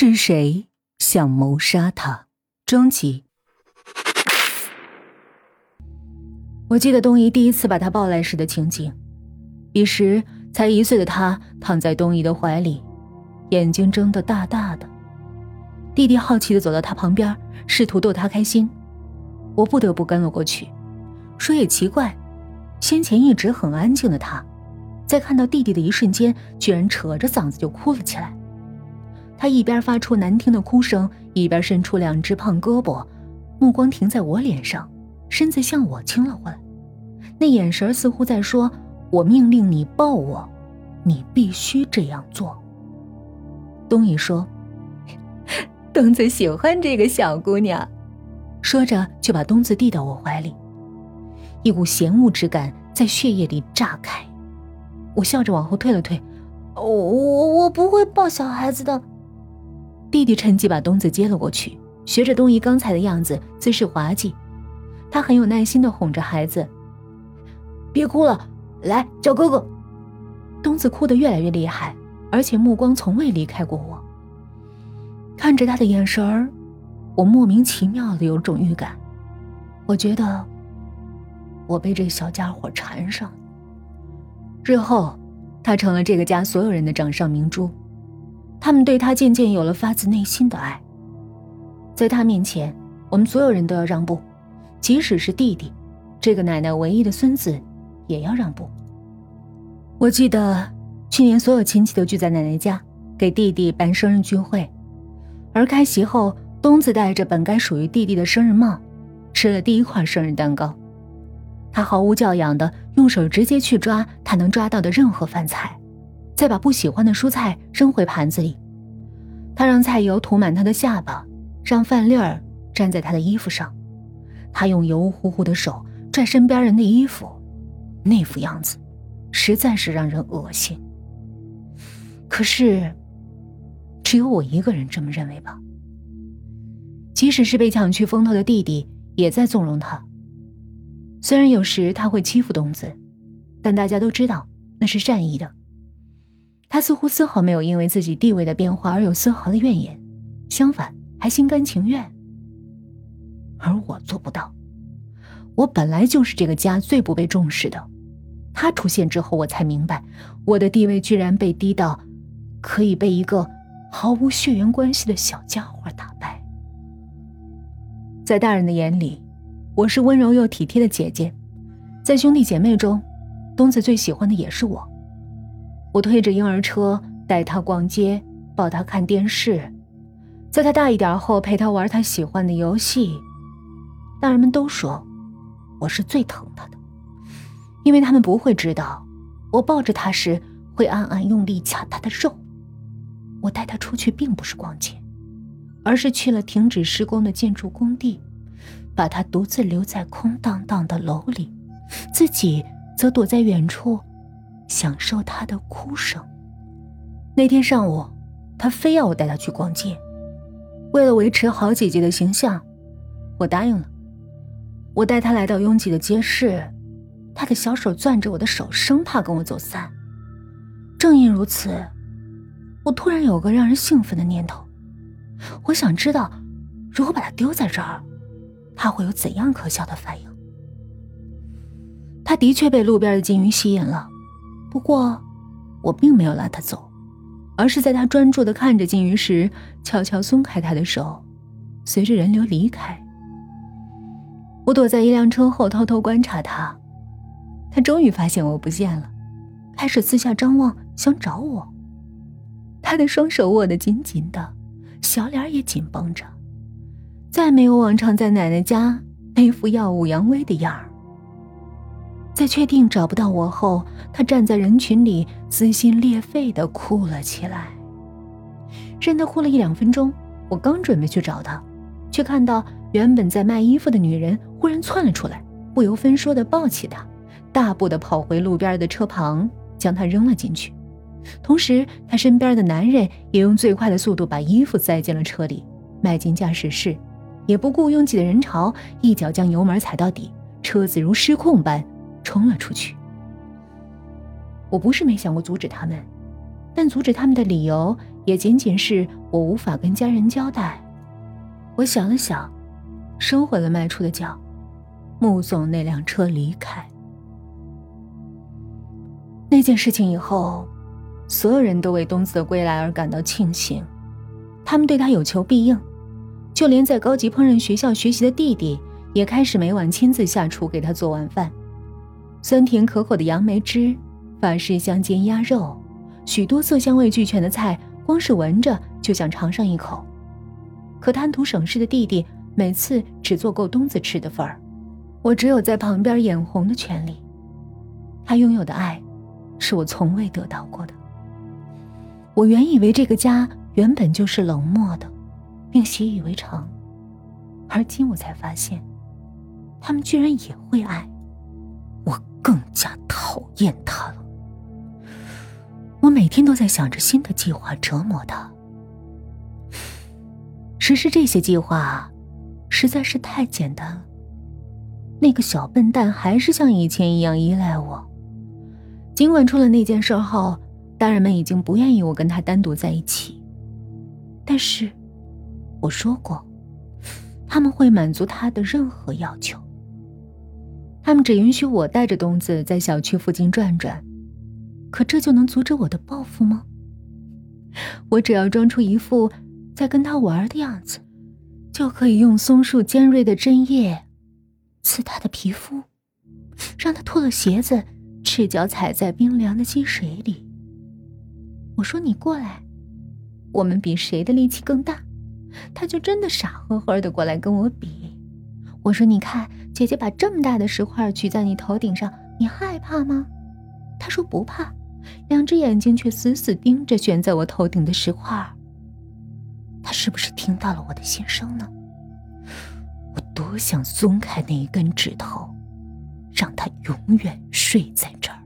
是谁想谋杀他？终极。我记得东姨第一次把他抱来时的情景，彼时才一岁的他躺在东姨的怀里，眼睛睁得大大的。弟弟好奇的走到他旁边，试图逗他开心，我不得不跟了过去。说也奇怪，先前一直很安静的他，在看到弟弟的一瞬间，居然扯着嗓子就哭了起来。他一边发出难听的哭声，一边伸出两只胖胳膊，目光停在我脸上，身子向我倾了过来，那眼神似乎在说：“我命令你抱我，你必须这样做。”东野说：“东子喜欢这个小姑娘。”说着就把东子递到我怀里，一股嫌恶之感在血液里炸开，我笑着往后退了退：“我我我不会抱小孩子的。”弟弟趁机把东子接了过去，学着东姨刚才的样子，姿势滑稽。他很有耐心地哄着孩子：“别哭了，来叫哥哥。”东子哭得越来越厉害，而且目光从未离开过我。看着他的眼神儿，我莫名其妙的有种预感，我觉得我被这小家伙缠上。日后，他成了这个家所有人的掌上明珠。他们对他渐渐有了发自内心的爱，在他面前，我们所有人都要让步，即使是弟弟，这个奶奶唯一的孙子，也要让步。我记得去年所有亲戚都聚在奶奶家，给弟弟办生日聚会，而开席后，东子戴着本该属于弟弟的生日帽，吃了第一块生日蛋糕，他毫无教养的用手直接去抓他能抓到的任何饭菜。再把不喜欢的蔬菜扔回盘子里，他让菜油涂满他的下巴，让饭粒儿粘在他的衣服上。他用油乎乎的手拽身边人的衣服，那副样子，实在是让人恶心。可是，只有我一个人这么认为吧。即使是被抢去风头的弟弟，也在纵容他。虽然有时他会欺负东子，但大家都知道那是善意的。他似乎丝毫没有因为自己地位的变化而有丝毫的怨言，相反还心甘情愿。而我做不到，我本来就是这个家最不被重视的。他出现之后，我才明白，我的地位居然被低到可以被一个毫无血缘关系的小家伙打败。在大人的眼里，我是温柔又体贴的姐姐，在兄弟姐妹中，东子最喜欢的也是我。我推着婴儿车带他逛街，抱他看电视，在他大一点后陪他玩他喜欢的游戏。大人们都说我是最疼他的，因为他们不会知道，我抱着他时会暗暗用力掐他的肉。我带他出去并不是逛街，而是去了停止施工的建筑工地，把他独自留在空荡荡的楼里，自己则躲在远处。享受他的哭声。那天上午，他非要我带他去逛街，为了维持好姐姐的形象，我答应了。我带他来到拥挤的街市，他的小手攥着我的手，生怕跟我走散。正因如此，我突然有个让人兴奋的念头，我想知道，如果把他丢在这儿，他会有怎样可笑的反应。他的确被路边的金鱼吸引了。不过，我并没有拉他走，而是在他专注的看着金鱼时，悄悄松开他的手，随着人流离开。我躲在一辆车后偷偷观察他，他终于发现我不见了，开始四下张望，想找我。他的双手握得紧紧的，小脸也紧绷着，再没有往常在奶奶家那副耀武扬威的样儿。在确定找不到我后，他站在人群里撕心裂肺的哭了起来。任他哭了一两分钟，我刚准备去找他，却看到原本在卖衣服的女人忽然窜了出来，不由分说的抱起他，大步的跑回路边的车旁，将他扔了进去。同时，他身边的男人也用最快的速度把衣服塞进了车里，迈进驾驶室，也不顾拥挤的人潮，一脚将油门踩到底，车子如失控般。冲了出去。我不是没想过阻止他们，但阻止他们的理由也仅仅是我无法跟家人交代。我想了想，收回了迈出的脚，目送那辆车离开。那件事情以后，所有人都为东子的归来而感到庆幸，他们对他有求必应，就连在高级烹饪学校学习的弟弟，也开始每晚亲自下厨给他做晚饭。酸甜可口的杨梅汁，法式香煎鸭肉，许多色香味俱全的菜，光是闻着就想尝上一口。可贪图省事的弟弟，每次只做够东子吃的份儿，我只有在旁边眼红的权利。他拥有的爱，是我从未得到过的。我原以为这个家原本就是冷漠的，并习以为常，而今我才发现，他们居然也会爱。更加讨厌他了。我每天都在想着新的计划折磨他。实施这些计划，实在是太简单了。那个小笨蛋还是像以前一样依赖我。尽管出了那件事后，大人们已经不愿意我跟他单独在一起，但是我说过，他们会满足他的任何要求。他们只允许我带着东子在小区附近转转，可这就能阻止我的报复吗？我只要装出一副在跟他玩的样子，就可以用松树尖锐的针叶刺他的皮肤，让他脱了鞋子，赤脚踩在冰凉的积水里。我说：“你过来，我们比谁的力气更大。”他就真的傻呵呵的过来跟我比。我说：“你看。”姐姐把这么大的石块举在你头顶上，你害怕吗？他说不怕，两只眼睛却死死盯着悬在我头顶的石块。他是不是听到了我的心声呢？我多想松开那一根指头，让他永远睡在这儿。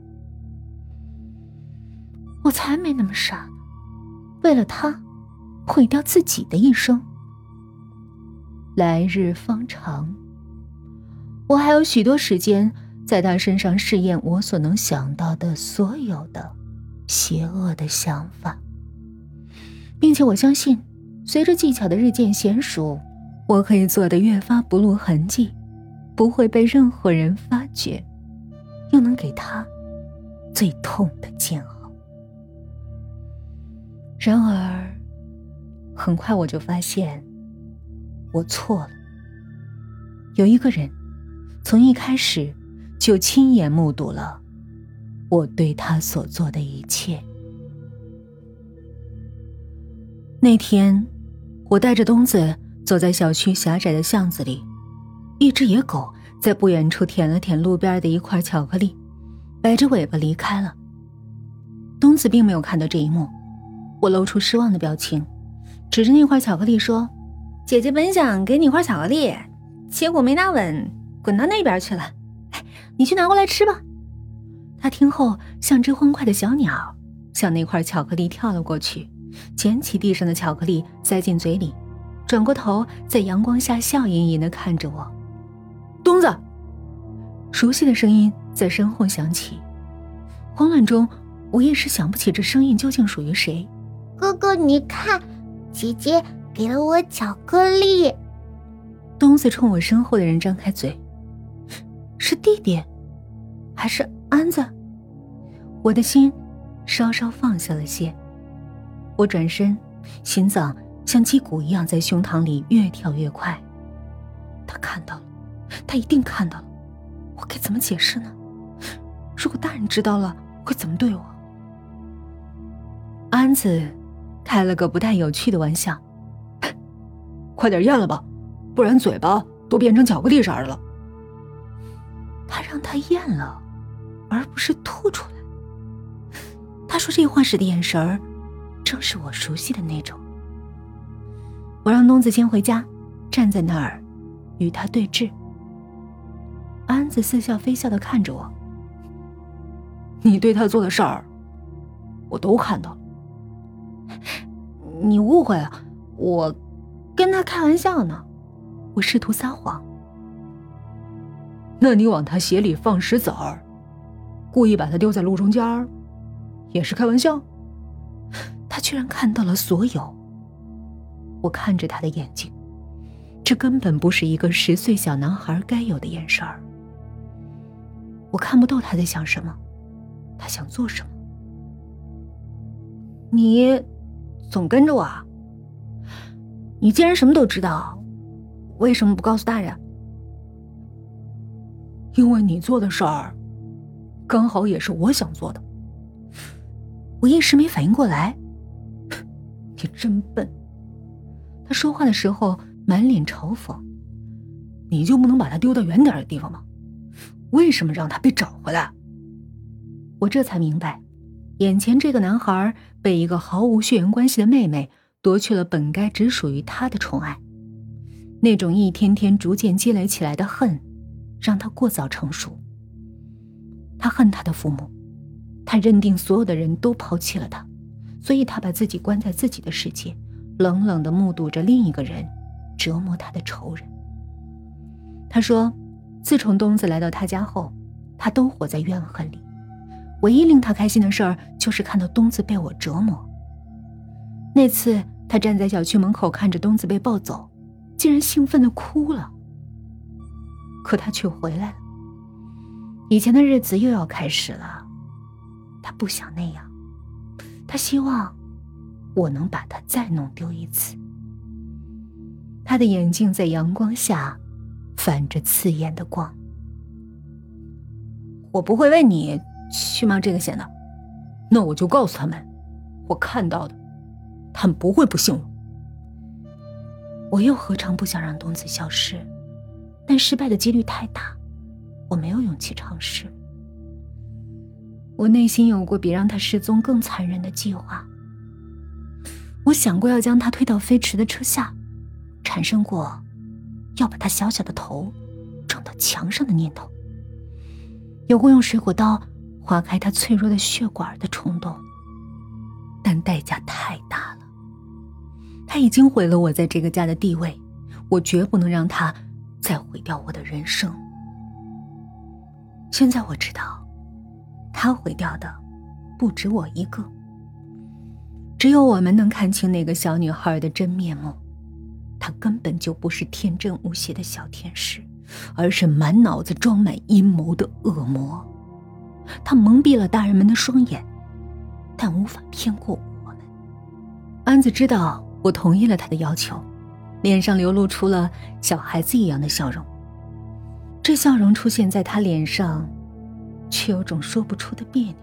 我才没那么傻，为了他，毁掉自己的一生。来日方长。我还有许多时间在他身上试验我所能想到的所有的邪恶的想法，并且我相信，随着技巧的日渐娴熟，我可以做的越发不露痕迹，不会被任何人发觉，又能给他最痛的煎熬。然而，很快我就发现，我错了。有一个人。从一开始，就亲眼目睹了我对他所做的一切。那天，我带着东子走在小区狭窄的巷子里，一只野狗在不远处舔了舔路边的一块巧克力，摆着尾巴离开了。东子并没有看到这一幕，我露出失望的表情，指着那块巧克力说：“姐姐本想给你块巧克力，结果没拿稳。”滚到那边去了，哎，你去拿过来吃吧。他听后像只欢快的小鸟，向那块巧克力跳了过去，捡起地上的巧克力塞进嘴里，转过头在阳光下笑吟吟地看着我。东子，熟悉的声音在身后响起，慌乱中我一时想不起这声音究竟属于谁。哥哥，你看，姐姐给了我巧克力。东子冲我身后的人张开嘴。是弟弟，还是安子？我的心稍稍放下了些。我转身，心脏像击鼓一样在胸膛里越跳越快。他看到了，他一定看到了。我该怎么解释呢？如果大人知道了，会怎么对我？安子开了个不太有趣的玩笑：“ 快点咽了吧，不然嘴巴都变成巧克力色的了。”他让他咽了，而不是吐出来。他说这话时的眼神儿，正是我熟悉的那种。我让东子先回家，站在那儿，与他对峙。安子似笑非笑的看着我。你对他做的事儿，我都看到了。你误会了，我跟他开玩笑呢。我试图撒谎。那你往他鞋里放石子儿，故意把他丢在路中间儿，也是开玩笑。他居然看到了所有。我看着他的眼睛，这根本不是一个十岁小男孩该有的眼神儿。我看不到他在想什么，他想做什么。你总跟着我，啊？你既然什么都知道，为什么不告诉大人？因为你做的事儿，刚好也是我想做的。我一时没反应过来。你真笨。他说话的时候满脸嘲讽。你就不能把他丢到远点的地方吗？为什么让他被找回来？我这才明白，眼前这个男孩被一个毫无血缘关系的妹妹夺去了本该只属于他的宠爱，那种一天天逐渐积累起来的恨。让他过早成熟。他恨他的父母，他认定所有的人都抛弃了他，所以他把自己关在自己的世界，冷冷的目睹着另一个人折磨他的仇人。他说，自从东子来到他家后，他都活在怨恨里。唯一令他开心的事儿，就是看到东子被我折磨。那次，他站在小区门口看着东子被抱走，竟然兴奋的哭了。可他却回来了，以前的日子又要开始了。他不想那样，他希望我能把他再弄丢一次。他的眼睛在阳光下泛着刺眼的光。我不会为你去冒这个险的，那我就告诉他们，我看到的，他们不会不信我。我又何尝不想让东子消失？但失败的几率太大，我没有勇气尝试。我内心有过比让他失踪更残忍的计划。我想过要将他推到飞驰的车下，产生过要把他小小的头撞到墙上的念头，有过用水果刀划开他脆弱的血管的冲动，但代价太大了。他已经毁了我在这个家的地位，我绝不能让他。再毁掉我的人生。现在我知道，他毁掉的不止我一个。只有我们能看清那个小女孩的真面目，她根本就不是天真无邪的小天使，而是满脑子装满阴谋的恶魔。她蒙蔽了大人们的双眼，但无法骗过我们。安子知道我同意了他的要求。脸上流露出了小孩子一样的笑容，这笑容出现在他脸上，却有种说不出的别扭。